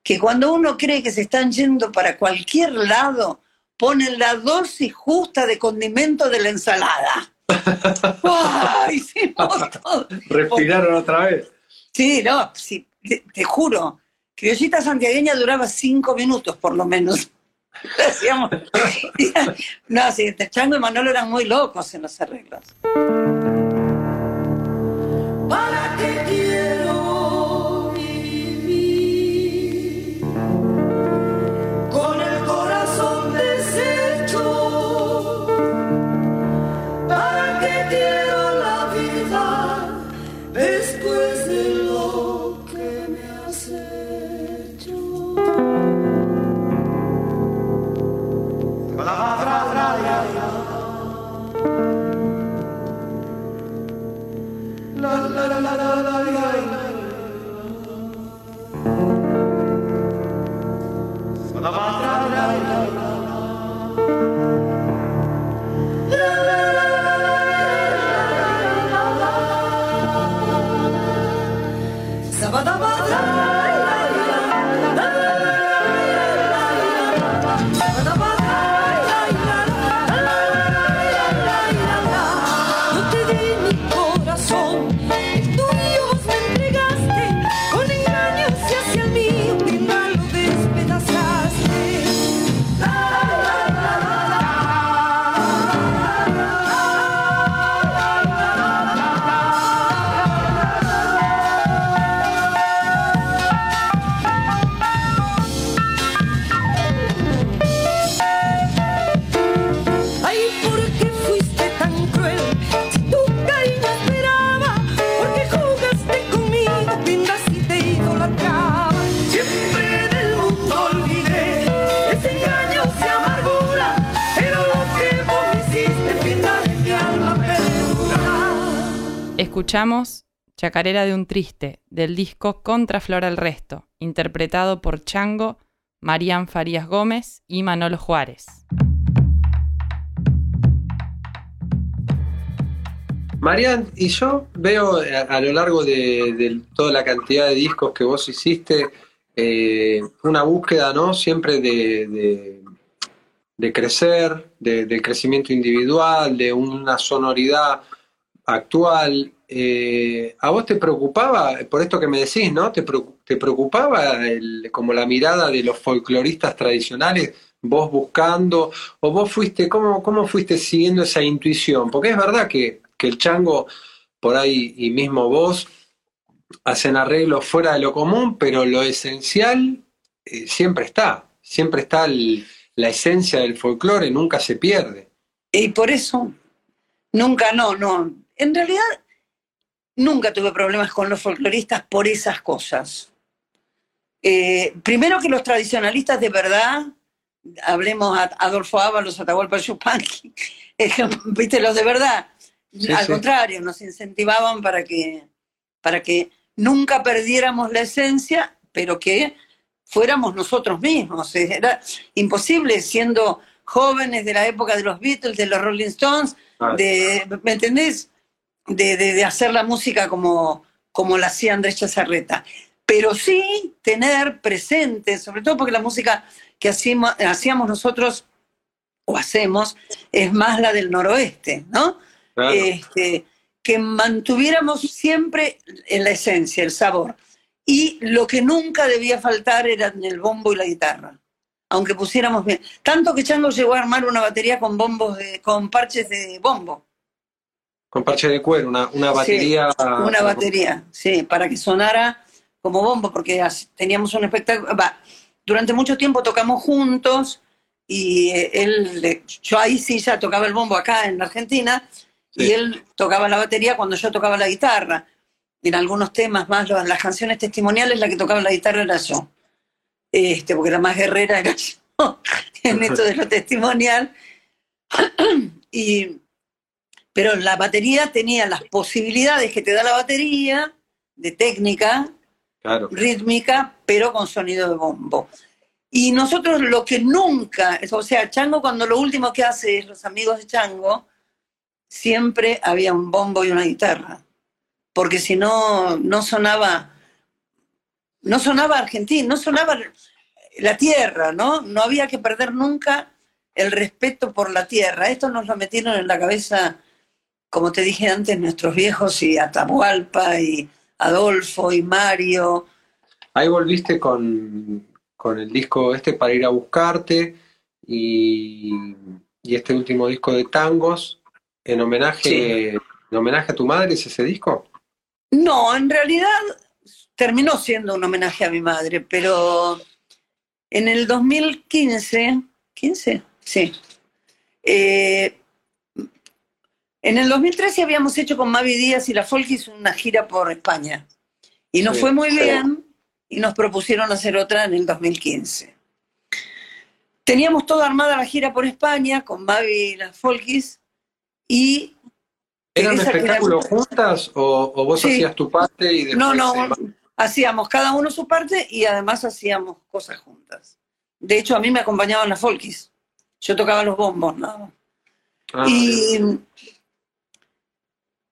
que cuando uno cree que se están yendo para cualquier lado, ponen la dosis justa de condimento de la ensalada. ¡Guau! Hicimos todo. Respiraron otra vez. Sí, no, sí, te, te juro. Criollita santiagueña duraba cinco minutos por lo menos. Hacíamos- no, sí, Chango y Manolo eran muy locos en los arreglos. No Escuchamos Chacarera de un Triste, del disco Contra Flor al Resto, interpretado por Chango, Marían Farías Gómez y Manolo Juárez. Marian, y yo veo a, lo largo de, toda la cantidad de discos que vos hiciste, eh, una búsqueda, ¿no? Siempre de, de- de crecer, de, del crecimiento individual, de una sonoridad actual. Eh, ¿A vos te preocupaba, por esto que me decís, ¿no? ¿Te, preocu- te preocupaba el- como la mirada de los folcloristas tradicionales, vos buscando, o vos fuiste, ¿cómo, cómo fuiste siguiendo esa intuición? Porque es verdad que, que el chango, por ahí, y mismo vos, hacen arreglos fuera de lo común, pero lo esencial eh, siempre está, siempre está la esencia del folclore, nunca se pierde. Y por eso, nunca, no, no. En realidad, nunca tuve problemas con los folcloristas por esas cosas. Eh, primero que los tradicionalistas de verdad, hablemos a Adolfo Ábalos, Atahualpa Yupanqui, eh, viste, los de verdad, Sí, al sí. contrario, nos incentivaban para que, para que nunca perdiéramos la esencia, pero que fuéramos nosotros mismos. Era imposible siendo jóvenes de la época de los Beatles, de los Rolling Stones, de, ¿me entendés? De, de- de hacer la música como, como la hacía Andrés Chazarreta. Pero sí tener presente, sobre todo porque la música que hacíamos, hacíamos nosotros o hacemos es más la del noroeste, ¿no? claro. Este, que mantuviéramos siempre en la esencia, el sabor. Y lo que nunca debía faltar eran el bombo y la guitarra. Aunque pusiéramos bien. Tanto que Chango llegó a armar una batería con bombos de, con parches de bombo. Con parche de cuero, una, una Sí, batería. Una batería, sí, para que sonara como bombo, porque teníamos un espectáculo. durante mucho tiempo tocamos juntos y eh, él, yo ahí sí ya tocaba el bombo acá en Argentina y él tocaba la batería cuando yo tocaba la guitarra. En algunos temas más, las canciones testimoniales, la que tocaba la guitarra era yo. Este, porque la más guerrera era yo en esto de lo testimonial. y, pero la batería tenía las posibilidades que te da la batería de técnica, Claro. rítmica, pero con sonido de bombo. Y nosotros lo que nunca, o sea, Chango cuando lo último que hace es los amigos de Chango, siempre había un bombo y una guitarra, porque si no, no sonaba, no sonaba argentino, no sonaba la tierra, ¿no? No había que perder nunca el respeto por la tierra. Esto nos lo metieron en la cabeza, como te dije antes, nuestros viejos y Atahualpa y Adolfo y Mario. Ahí volviste con, con el disco este para ir a buscarte y, y este último disco de tangos en homenaje, en homenaje a tu madre, ¿es ese disco? No, en realidad terminó siendo un homenaje a mi madre, pero en el 2015, ¿15? Sí. Eh, en el 2013 habíamos hecho con Mavi Díaz y la Folkis una gira por España. Y nos Sí. fue muy bien y nos propusieron hacer otra en el 2015. Teníamos toda armada la gira por España con Mavi y las Folkis y... ¿Era un era- espectáculo juntas o, o vos Sí. hacías tu parte y después No, no, se- hacíamos cada uno su parte y además hacíamos cosas juntas. De hecho, a mí me acompañaban las folkis. Yo tocaba los bombos, nada más. Ah, y, y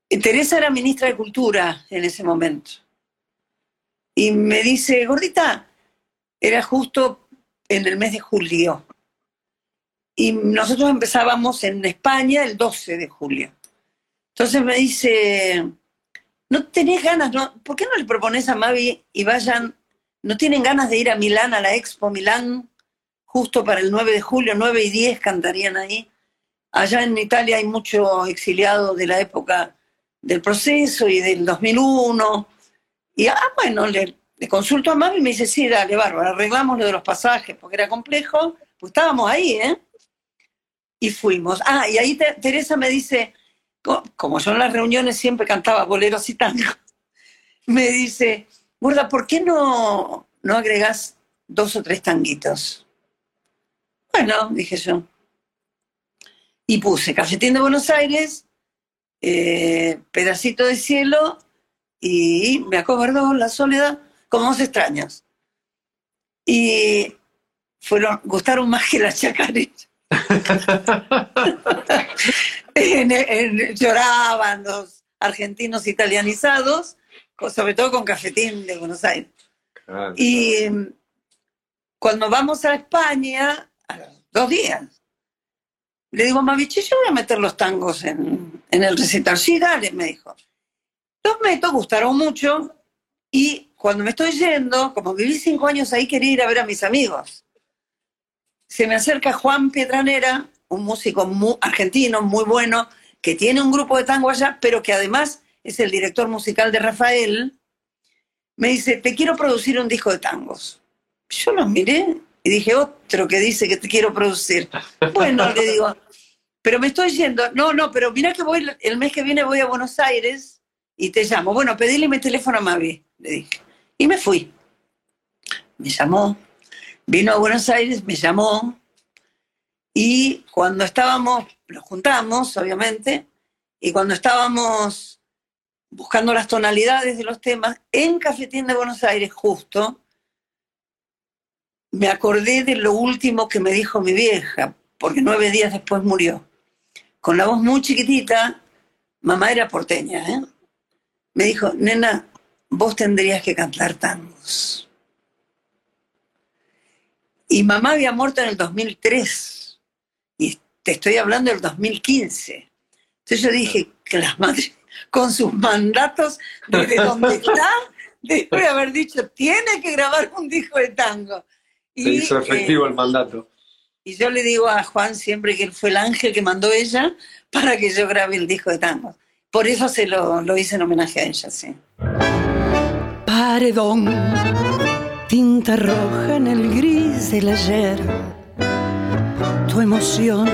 Teresa era ministra de Cultura en ese momento. Y me dice, gordita, era justo en el mes de julio. Y nosotros empezábamos en España el 12 de julio. Entonces me dice, ¿no tenés ganas? No? ¿Por qué no le propones a Mavi y vayan? ¿No tienen ganas de ir a Milán, a la Expo Milán, justo para el 9 de julio, 9 y 10 cantarían ahí? Allá en Italia hay mucho exiliado de la época del proceso y del 2001. Y, ah, bueno, le, le consulto a Mavi y me dice, sí, dale, bárbaro, arreglamos lo de los pasajes, porque era complejo. Pues estábamos ahí, ¿eh? Y fuimos. Ah, y ahí te- Teresa me dice, co- como yo en las reuniones siempre cantaba boleros y tango, me dice, Gorda, ¿por qué no, no agregás dos o tres tanguitos? Bueno, dije yo. Y puse Cafetín de Buenos Aires, eh, Pedacito de Cielo y Me acobardó la soledad como dos extraños. Y fueron, gustaron más que las. En- en- lloraban los argentinos italianizados, sobre todo con Cafetín de Buenos Aires. Claro. Y cuando vamos a España, a los dos días, le digo, Maviche, yo voy a meter los tangos en, en el recital. Sí, dale, me dijo. Los meto, gustaron mucho, y cuando me estoy yendo, como viví cinco años ahí, quería ir a ver a mis amigos. Se me acerca Juan Piedranera, un músico argentino muy bueno, que tiene un grupo de tango allá, pero que además es el director musical de Rafael. Me dice, te quiero producir un disco de tangos. Yo los miré y dije, otro que dice que te quiero producir. Bueno, le digo, pero me estoy yendo. No, no, pero mira que voy, el mes que viene voy a Buenos Aires y te llamo. Bueno, pedile mi teléfono a Mavi, le dije. Y me fui. Me llamó, vino a Buenos Aires, me llamó. Y cuando estábamos, nos juntamos, obviamente, y cuando estábamos buscando las tonalidades de los temas, en Cafetín de Buenos Aires, justo, me acordé de lo último que me dijo mi vieja, porque nueve días después murió. Con la voz muy chiquitita, mamá era porteña, ¿eh? me dijo, nena, vos tendrías que cantar tangos. Y mamá había muerto en el 2003, y te estoy hablando del 2015. Entonces yo dije que las madres, con sus mandatos, desde donde está, debe haber dicho, tiene que grabar un disco de tango. Se hizo eh, efectivo el mandato. Y yo le digo a Juan siempre que él fue el ángel que mandó ella para que yo grabe el disco de tango. Por eso se lo, lo hice en homenaje a ella, sí. Paredón, tinta roja en el gris del ayer, tu emoción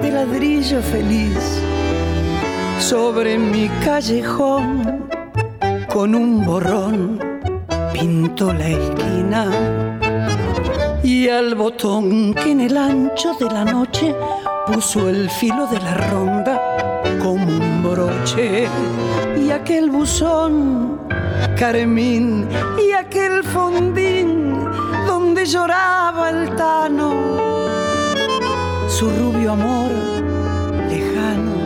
de ladrillo feliz sobre mi callejón con un borrón pinto la esquina y al botón que en el ancho de la noche puso el filo de la ronda como un broche. Y aquel buzón carmín y aquel fondín donde lloraba el tano su rubio amor lejano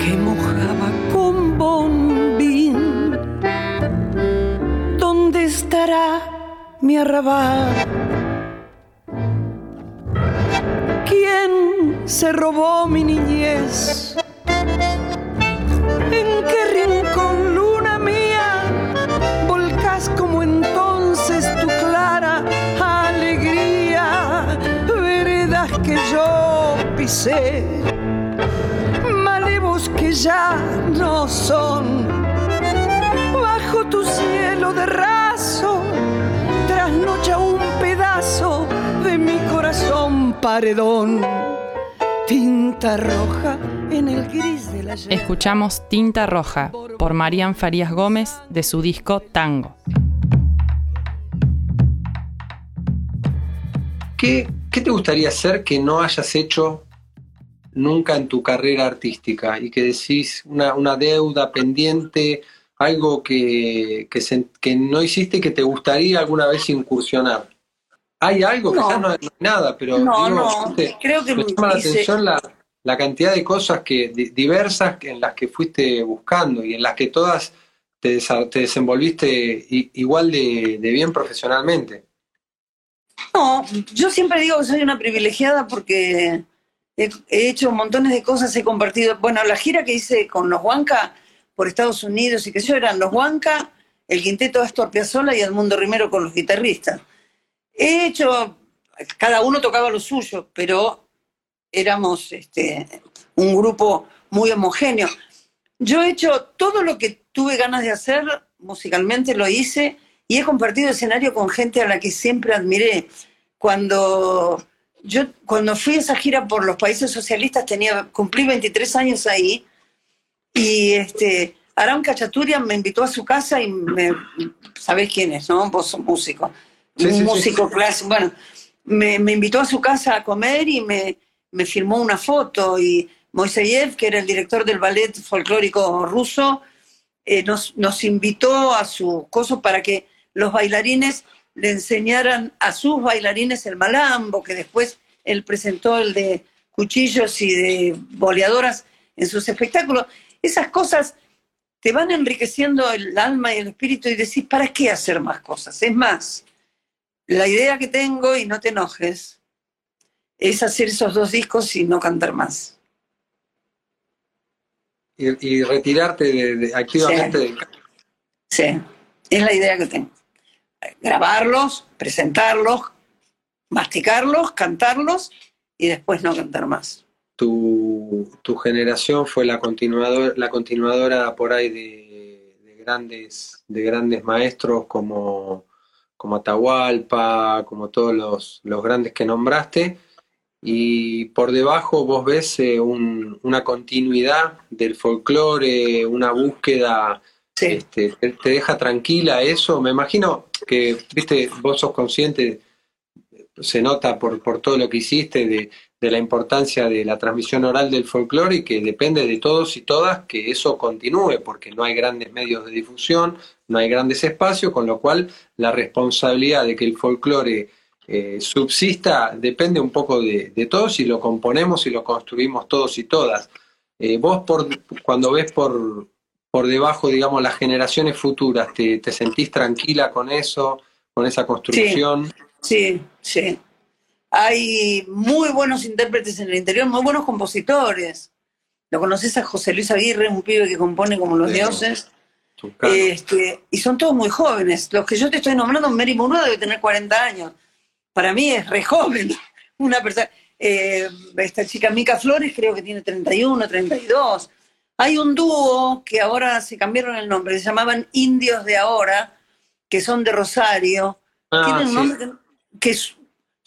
que mojaba con bombín. ¿Dónde estará mi arrabal? ¿Quién se robó mi niñez? ¿En qué rincón, luna mía, volcás como entonces tu clara alegría? Veredas que yo pisé, malevos que ya no son, bajo tu cielo de raso, paredón. Tinta roja en el gris de la Escuchamos Tinta Roja por Marían Farías Gómez de su disco Tango. ¿Qué, qué te gustaría hacer que no hayas hecho nunca en tu carrera artística y que decís una, una deuda pendiente, algo que, que, se- que no hiciste y que te gustaría alguna vez incursionar? Hay algo, No. quizás no hay nada, pero No, digo, no, viste, creo que me llama la atención la, la cantidad de cosas que, di- diversas en las que fuiste buscando y en las que todas te, desa- te desenvolviste i- igual de, de bien profesionalmente. No, yo siempre digo que soy una privilegiada porque he, he hecho montones de cosas, he compartido. Bueno, la gira que hice con los Huanca por Estados Unidos y que yo eran los Huanca, el quinteto Astor Piazzolla y Edmundo Rimero con los guitarristas. He hecho, cada uno tocaba lo suyo, pero éramos este, un grupo muy homogéneo. Yo he hecho todo lo que tuve ganas de hacer, musicalmente lo hice, y he compartido escenario con gente a la que siempre admiré. Cuando yo cuando fui a esa gira por los países socialistas tenía cumplí 23 años ahí y este Aram Cachaturian me invitó a su casa y me sabés quién es, ¿no? Vos sos músico. Un músico clásico. Bueno, me, me invitó a su casa a comer y me, me firmó una foto y Moiseyev, que era el director del ballet folclórico ruso, eh, nos, nos invitó a su coso para que los bailarines le enseñaran a sus bailarines el malambo, que después él presentó el de cuchillos y de boleadoras en sus espectáculos. Esas cosas te van enriqueciendo el alma y el espíritu y decís, ¿para qué hacer más cosas? Es más, la idea que tengo, y no te enojes, es hacer esos dos discos y no cantar más. Y, y retirarte de, de- activamente Sí. del. Sí, es la idea que tengo. Grabarlos, presentarlos, masticarlos, cantarlos y después no cantar más. tu, tu generación fue la continuador, la continuadora por ahí de, de grandes, de grandes maestros como, como Atahualpa, como todos los, los grandes que nombraste, y por debajo vos ves eh, un- una continuidad del folclore, una búsqueda, Sí, este, te, te deja tranquila eso. Me imagino que, viste, vos sos consciente, se nota por, por todo lo que hiciste de, de la importancia de la transmisión oral del folclore y que depende de todos y todas que eso continúe, porque no hay grandes medios de difusión, no hay grandes espacios, con lo cual la responsabilidad de que el folclore eh, subsista depende un poco de, de todos y lo componemos y lo construimos todos y todas. Eh, vos por, cuando ves por, por debajo, digamos, las generaciones futuras, ¿te, te sentís tranquila con eso, con esa construcción? sí, sí. Hay muy buenos intérpretes en el interior, muy buenos compositores. ¿Lo conoces a José Luis Aguirre, un pibe que compone como los Sí. dioses? Tucano. Este, y son todos muy jóvenes. Los que yo te estoy nombrando, Mary Monroe debe tener 40 años. Para mí es re joven. Una persona. eh, esta chica Mica Flores creo que tiene 31, 32. Hay un dúo que ahora se cambiaron el nombre, se llamaban Indios de Ahora, que son de Rosario. Ah, Tienen un sí. nombre que,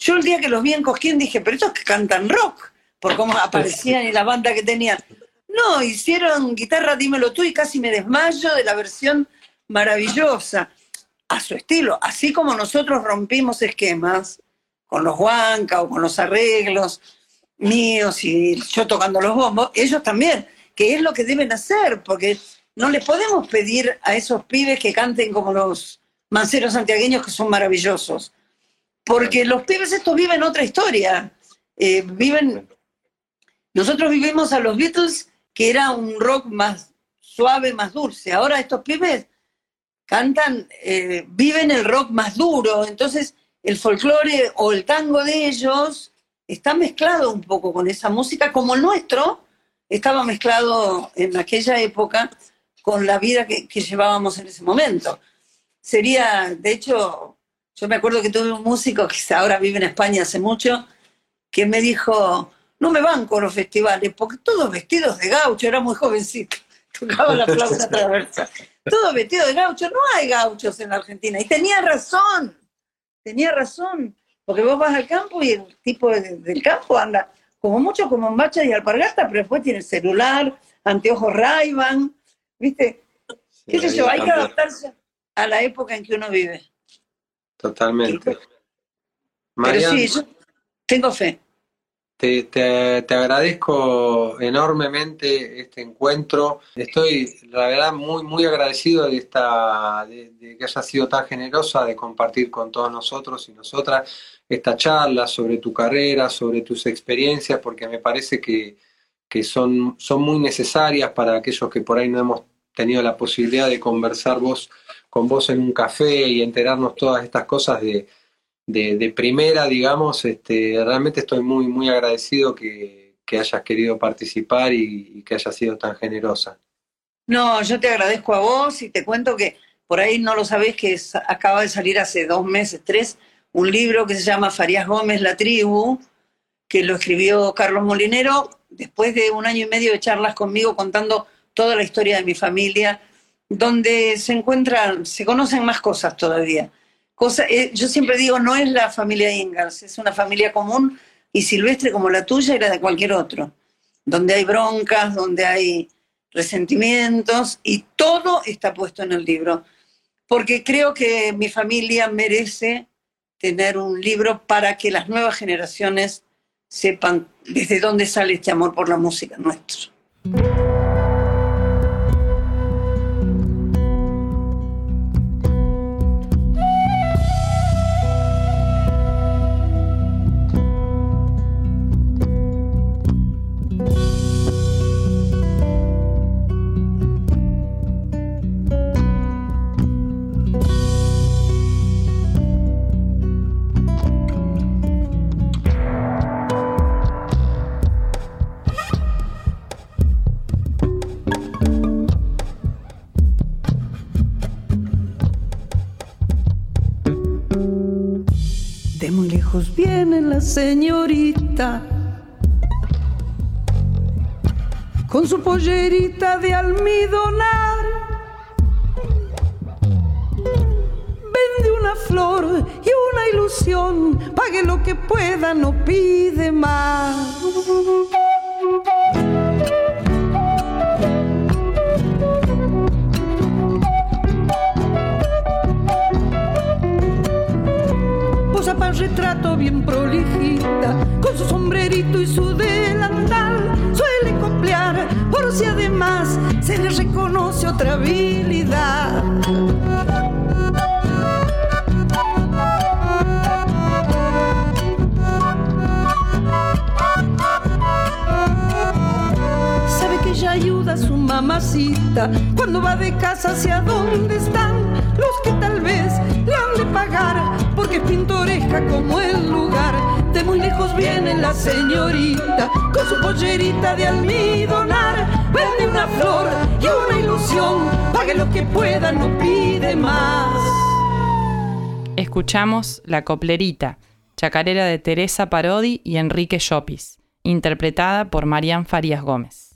yo el día que los vi en Cosquín dije, pero estos que cantan rock, por cómo aparecían y la banda que tenían. No, hicieron guitarra, dímelo tú, y casi me desmayo de la versión maravillosa, a su estilo. Así como nosotros rompimos esquemas con los huanca o con los arreglos míos y yo tocando los bombos, ellos también, que es lo que deben hacer, porque no les podemos pedir a esos pibes que canten como los manceros santiagueños que son maravillosos. Porque los pibes estos viven otra historia. Eh, viven. Nosotros vivimos a los Beatles, que era un rock más suave, más dulce. Ahora estos pibes cantan, eh, viven el rock más duro. Entonces, el folclore o el tango de ellos está mezclado un poco con esa música, como el nuestro estaba mezclado en aquella época con la vida que, que llevábamos en ese momento. Sería, de hecho, yo me acuerdo que tuve un músico que ahora vive en España hace mucho, que me dijo, no me van con los festivales, porque todos vestidos de gaucho, era muy jovencito, tocaba la flauta traversa, todos vestidos de gaucho, no hay gauchos en la Argentina. Y tenía razón, tenía razón, porque vos vas al campo y el tipo de- del campo anda como mucho como en bacha y alpargata, pero después tiene celular, anteojos ray ¿viste? Sí, ¿Qué sé yo? Hay que adaptarse a la época en que uno vive. Totalmente. Pero sí, yo tengo fe. Te, te- te agradezco enormemente este encuentro. Estoy, la verdad, muy, muy agradecido de, esta, de, que hayas sido tan generosa de compartir con todos nosotros y nosotras esta charla sobre tu carrera, sobre tus experiencias, porque me parece que, que son, son muy necesarias para aquellos que por ahí no hemos tenido la posibilidad de conversar vos, con vos en un café y enterarnos todas estas cosas de, de, primera, digamos, este, realmente estoy muy, muy agradecido que, hayas querido participar y, que hayas sido tan generosa. No, yo te agradezco a vos y te cuento que por ahí no lo sabés que acaba de salir hace dos meses, tres, un libro que se llama Farías Gómez, La Tribu, que lo escribió Carlos Molinero después de un año y medio de charlas conmigo contando toda la historia de mi familia, donde se encuentran, se conocen más cosas todavía. Eh, yo siempre digo, no es la familia Ingalls, es una familia común y silvestre como la tuya y la de cualquier otro, donde hay broncas, donde hay resentimientos y todo está puesto en el libro, porque creo que mi familia merece tener un libro para que las nuevas generaciones sepan desde dónde sale este amor por la música nuestro. Señorita con su pollerita de almidonar. Vende una flor y una ilusión, pague lo que pueda, no pide más. Retrato bien prolijita, con su sombrerito y su delantal, suele coplear, por si además se le reconoce otra habilidad. Sabe que ella ayuda a su mamacita cuando va de casa hacia donde están los que tal vez le han de pagar porque es pintoresca como el lugar. De muy lejos viene la señorita con su pollerita de almidonar. Vende una flor y una ilusión, pague lo que pueda, no pide más. Escuchamos La Coplerita, chacarera de Teresa Parodi y Enrique Llopis, interpretada por Marián Farías Gómez.